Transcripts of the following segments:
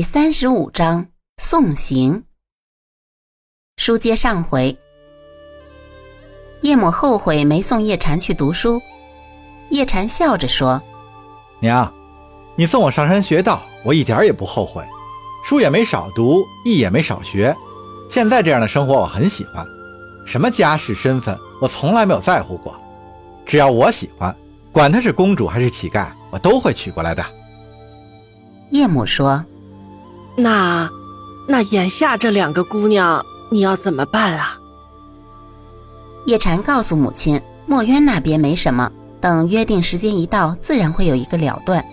第三十五章送行。书接上回，叶母后悔没送叶禅去读书。叶禅笑着说：“娘，你送我上山学道，我一点也不后悔。书也没少读，艺也没少学。现在这样的生活我很喜欢。什么家世身份，我从来没有在乎过。只要我喜欢，管她是公主还是乞丐，我都会娶过来的。”叶母说。那，那眼下这两个姑娘，你要怎么办啊？叶禅告诉母亲，墨渊那边没什么，等约定时间一到，自然会有一个了断。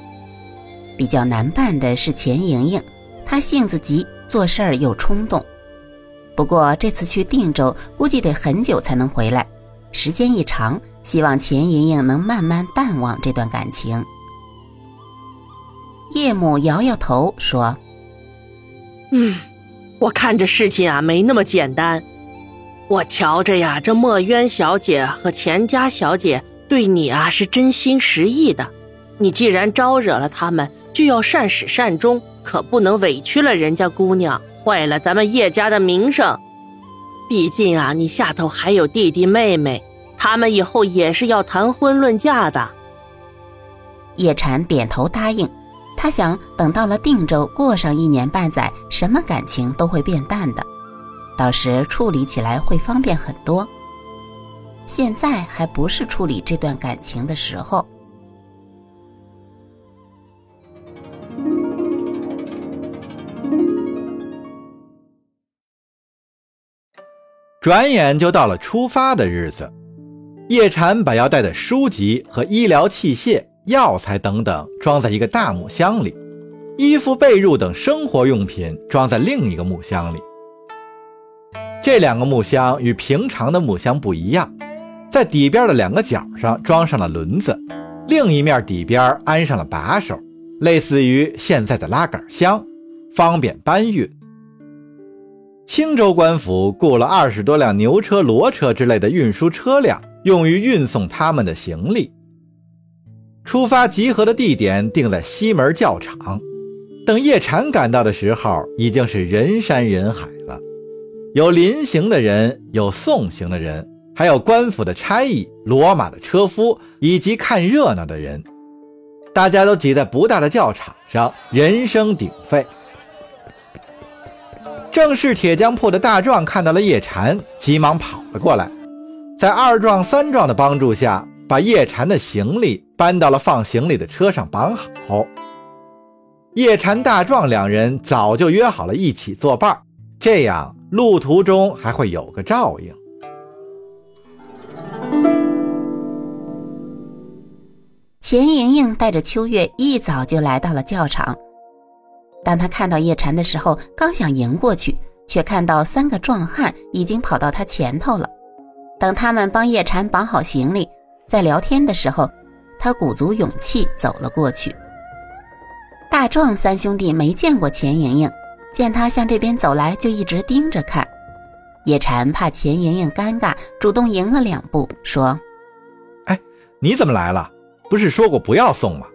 比较难办的是钱莹莹，她性子急，做事儿又冲动。不过这次去定州，估计得很久才能回来，时间一长，希望钱莹莹能慢慢淡忘这段感情。叶母摇摇头说。嗯，我看这事情啊没那么简单。我瞧着呀，这墨渊小姐和钱家小姐对你啊是真心实意的。你既然招惹了他们，就要善始善终，可不能委屈了人家姑娘，坏了咱们叶家的名声。毕竟啊，你下头还有弟弟妹妹，他们以后也是要谈婚论嫁的。叶禅点头答应。他想等到了定州，过上一年半载，什么感情都会变淡的，到时处理起来会方便很多。现在还不是处理这段感情的时候。转眼就到了出发的日子，叶禅把要带的书籍和医疗器械。药材等等装在一个大木箱里，衣服被褥等生活用品装在另一个木箱里。这两个木箱与平常的木箱不一样，在底边的两个角上装上了轮子，另一面底边安上了把手，类似于现在的拉杆箱，方便搬运。青州官府雇了二十多辆牛车、骡车之类的运输车辆，用于运送他们的行李。出发集合的地点定在西门教场。等叶禅赶到的时候，已经是人山人海了。有临行的人，有送行的人，还有官府的差役、骡马的车夫以及看热闹的人。大家都挤在不大的教场上，人声鼎沸。正是铁匠铺的大壮看到了叶禅，急忙跑了过来，在二壮、三壮的帮助下。把叶禅的行李搬到了放行李的车上，绑好。叶禅、大壮两人早就约好了一起作伴，这样路途中还会有个照应。钱莹莹带着秋月一早就来到了教场。当他看到叶禅的时候，刚想迎过去，却看到三个壮汉已经跑到他前头了。等他们帮叶禅绑好行李。在聊天的时候，他鼓足勇气走了过去。大壮三兄弟没见过钱莹莹，见他向这边走来，就一直盯着看。叶禅怕钱莹莹尴尬，主动迎了两步，说：“哎，你怎么来了？不是说过不要送吗？”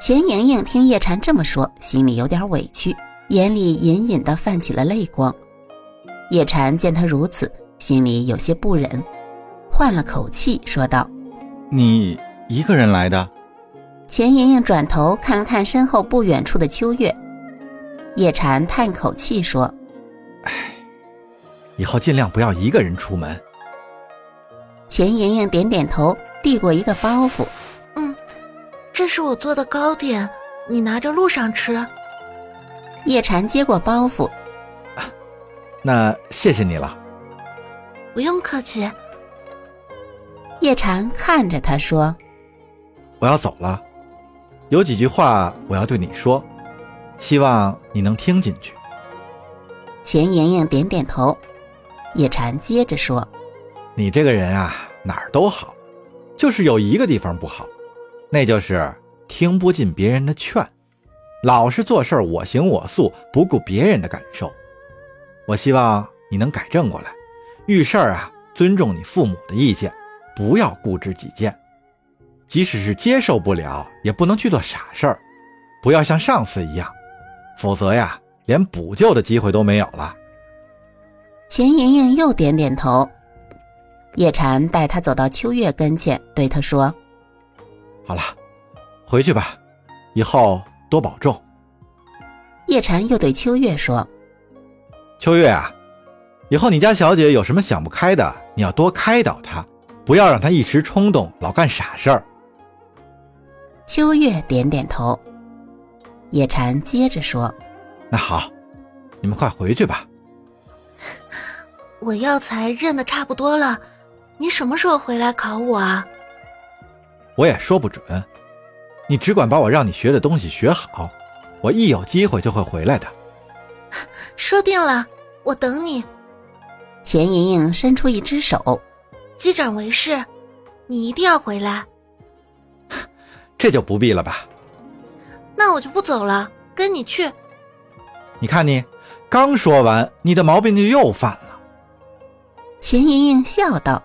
钱莹莹听叶禅这么说，心里有点委屈，眼里隐隐的泛起了泪光。叶禅见他如此，心里有些不忍。换了口气说道：“你一个人来的？”钱莹莹转头看了看身后不远处的秋月，叶禅叹口气说：“唉，以后尽量不要一个人出门。”钱莹莹点点头，递过一个包袱：“嗯，这是我做的糕点，你拿着路上吃。”叶禅接过包袱：“那谢谢你了。”“不用客气。”叶禅看着他说：“我要走了，有几句话我要对你说，希望你能听进去。”钱莹莹点点头。叶禅接着说：“你这个人啊，哪儿都好，就是有一个地方不好，那就是听不进别人的劝，老是做事我行我素，不顾别人的感受。我希望你能改正过来，遇事儿啊，尊重你父母的意见。”不要固执己见，即使是接受不了，也不能去做傻事儿。不要像上次一样，否则呀，连补救的机会都没有了。钱莹莹又点点头。叶禅带她走到秋月跟前，对她说：“好了，回去吧，以后多保重。”叶禅又对秋月说：“秋月啊，以后你家小姐有什么想不开的，你要多开导她，不要让他一时冲动，老干傻事儿。”秋月点点头。叶禅接着说：“那好，你们快回去吧。我药材认的差不多了，你什么时候回来考我啊？我也说不准，你只管把我让你学的东西学好，我一有机会就会回来的。说定了，我等你。”钱莹莹伸出一只手：“机长为师，你一定要回来。”这就不必了吧。那我就不走了，跟你去。你看你，刚说完，你的毛病就又犯了。钱莹莹笑道：“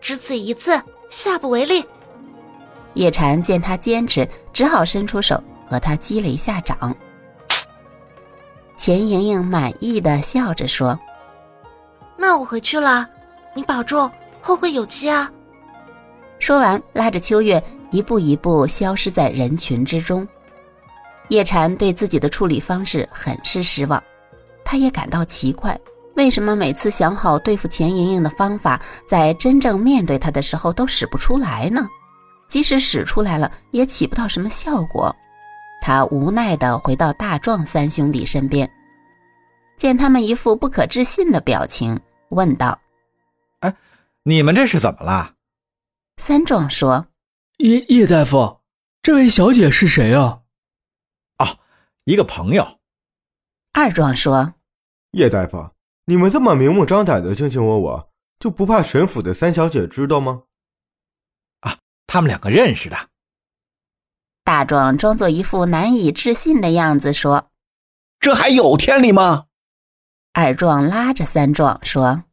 只此一次，下不为例。”叶禅见他坚持，只好伸出手和他击了一下掌。钱莹莹满意的笑着说：“那我回去了，你保重，后会有期啊。”说完，拉着秋月一步一步消失在人群之中。叶禅对自己的处理方式很是失望，他也感到奇怪，为什么每次想好对付钱莹莹的方法，在真正面对她的时候都使不出来呢？即使使出来了，也起不到什么效果。他无奈地回到大壮三兄弟身边，见他们一副不可置信的表情，问道：“，你们这是怎么了？”三壮说：“叶叶大夫，这位小姐是谁啊？”一个朋友，二壮说：“叶大夫，你们这么明目张胆的卿卿我我，就不怕沈府的三小姐知道吗？”啊，他们两个认识的。大壮装作一副难以置信的样子说：“这还有天理吗？”二壮拉着三壮说：“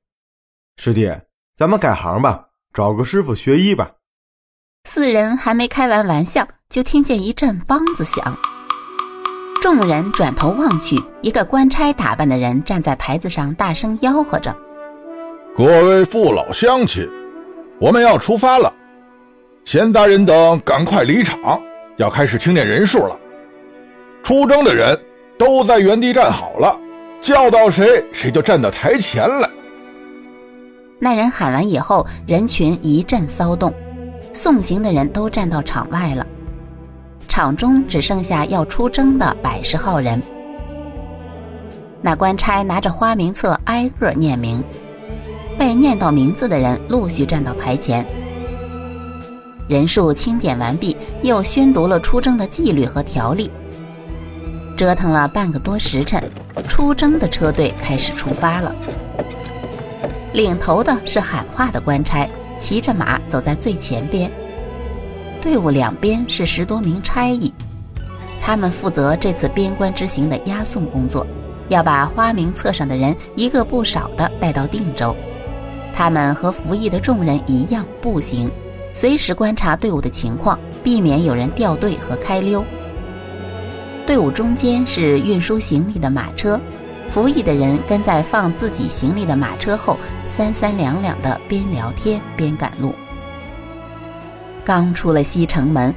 师弟，咱们改行吧，找个师傅学医吧。”四人还没开完玩笑，就听见一阵梆子响。众人转头望去，一个官差打扮的人站在台子上，大声吆喝着：“各位父老乡亲，我们要出发了！贤大人等赶快离场，要开始清点人数了。出征的人都在原地站好了，叫到谁，谁就站到台前来。”那人喊完以后，人群一阵骚动，送行的人都站到场外了。场中只剩下要出征的百十号人。那官差拿着花名册挨个念名，被念到名字的人陆续站到台前。人数清点完毕，又宣读了出征的纪律和条例。折腾了半个多时辰，出征的车队开始出发了。领头的是喊话的官差，骑着马走在最前边。队伍两边是十多名差役，他们负责这次边关之行的押送工作，要把花名册上的人一个不少的带到定州。他们和服役的众人一样步行，随时观察队伍的情况，避免有人掉队和开溜。队伍中间是运输行李的马车，服役的人跟在放自己行李的马车后，三三两两的边聊天边赶路。刚出了西城门，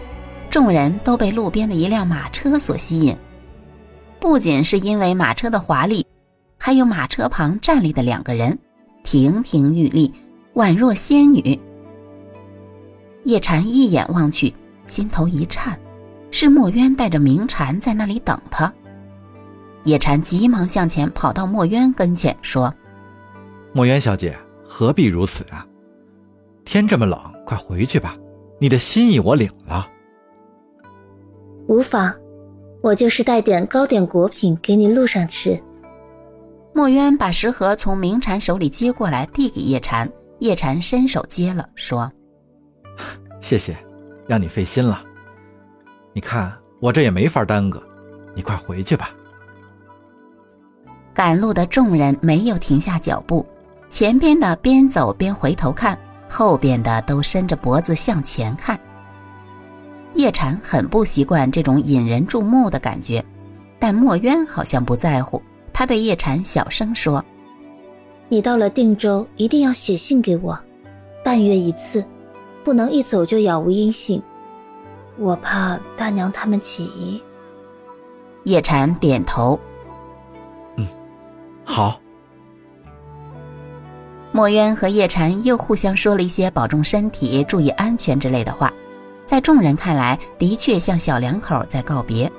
众人都被路边的一辆马车所吸引。不仅是因为马车的华丽，还有马车旁站立的两个人，亭亭玉立，宛若仙女。叶禅一眼望去，心头一颤，是墨渊带着明禅在那里等他。叶禅急忙向前跑到墨渊跟前，说：“墨渊小姐，何必如此啊？天这么冷，快回去吧。”你的心意我领了，无妨，我就是带点糕点果品给你路上吃。墨渊把食盒从明禅手里接过来，递给叶禅。叶禅伸手接了，说：“谢谢，让你费心了。你看我这也没法耽搁，你快回去吧。”赶路的众人没有停下脚步，前边的边走边回头看。后边的都伸着脖子向前看。叶禅很不习惯这种引人注目的感觉，但墨渊好像不在乎。他对叶禅小声说：“你到了定州，一定要写信给我，半月一次，不能一走就杳无音信。我怕大娘他们起疑。”叶禅点头：“嗯，好。”墨渊和叶禅又互相说了一些保重身体、注意安全之类的话，在众人看来，的确像小两口在告别。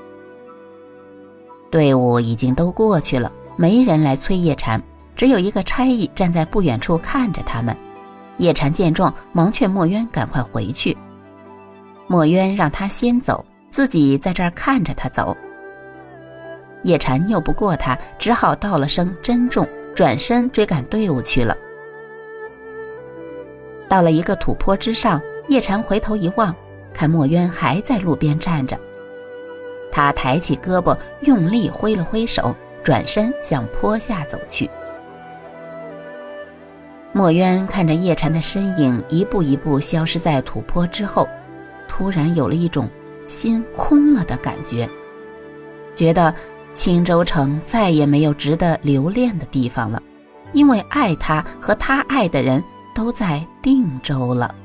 队伍已经都过去了，没人来催叶禅，只有一个差役站在不远处看着他们。叶禅见状，忙劝墨渊赶快回去。墨渊让他先走，自己在这儿看着他走。叶禅拗不过他，只好道了声珍重，转身追赶队伍去了。到了一个土坡之上，叶禅回头一望，看墨渊还在路边站着。他抬起胳膊，用力挥了挥手，转身向坡下走去。墨渊看着叶禅的身影一步一步消失在土坡之后，突然有了一种心空了的感觉，觉得青州城再也没有值得留恋的地方了，因为爱他和他爱的人。都在定州了。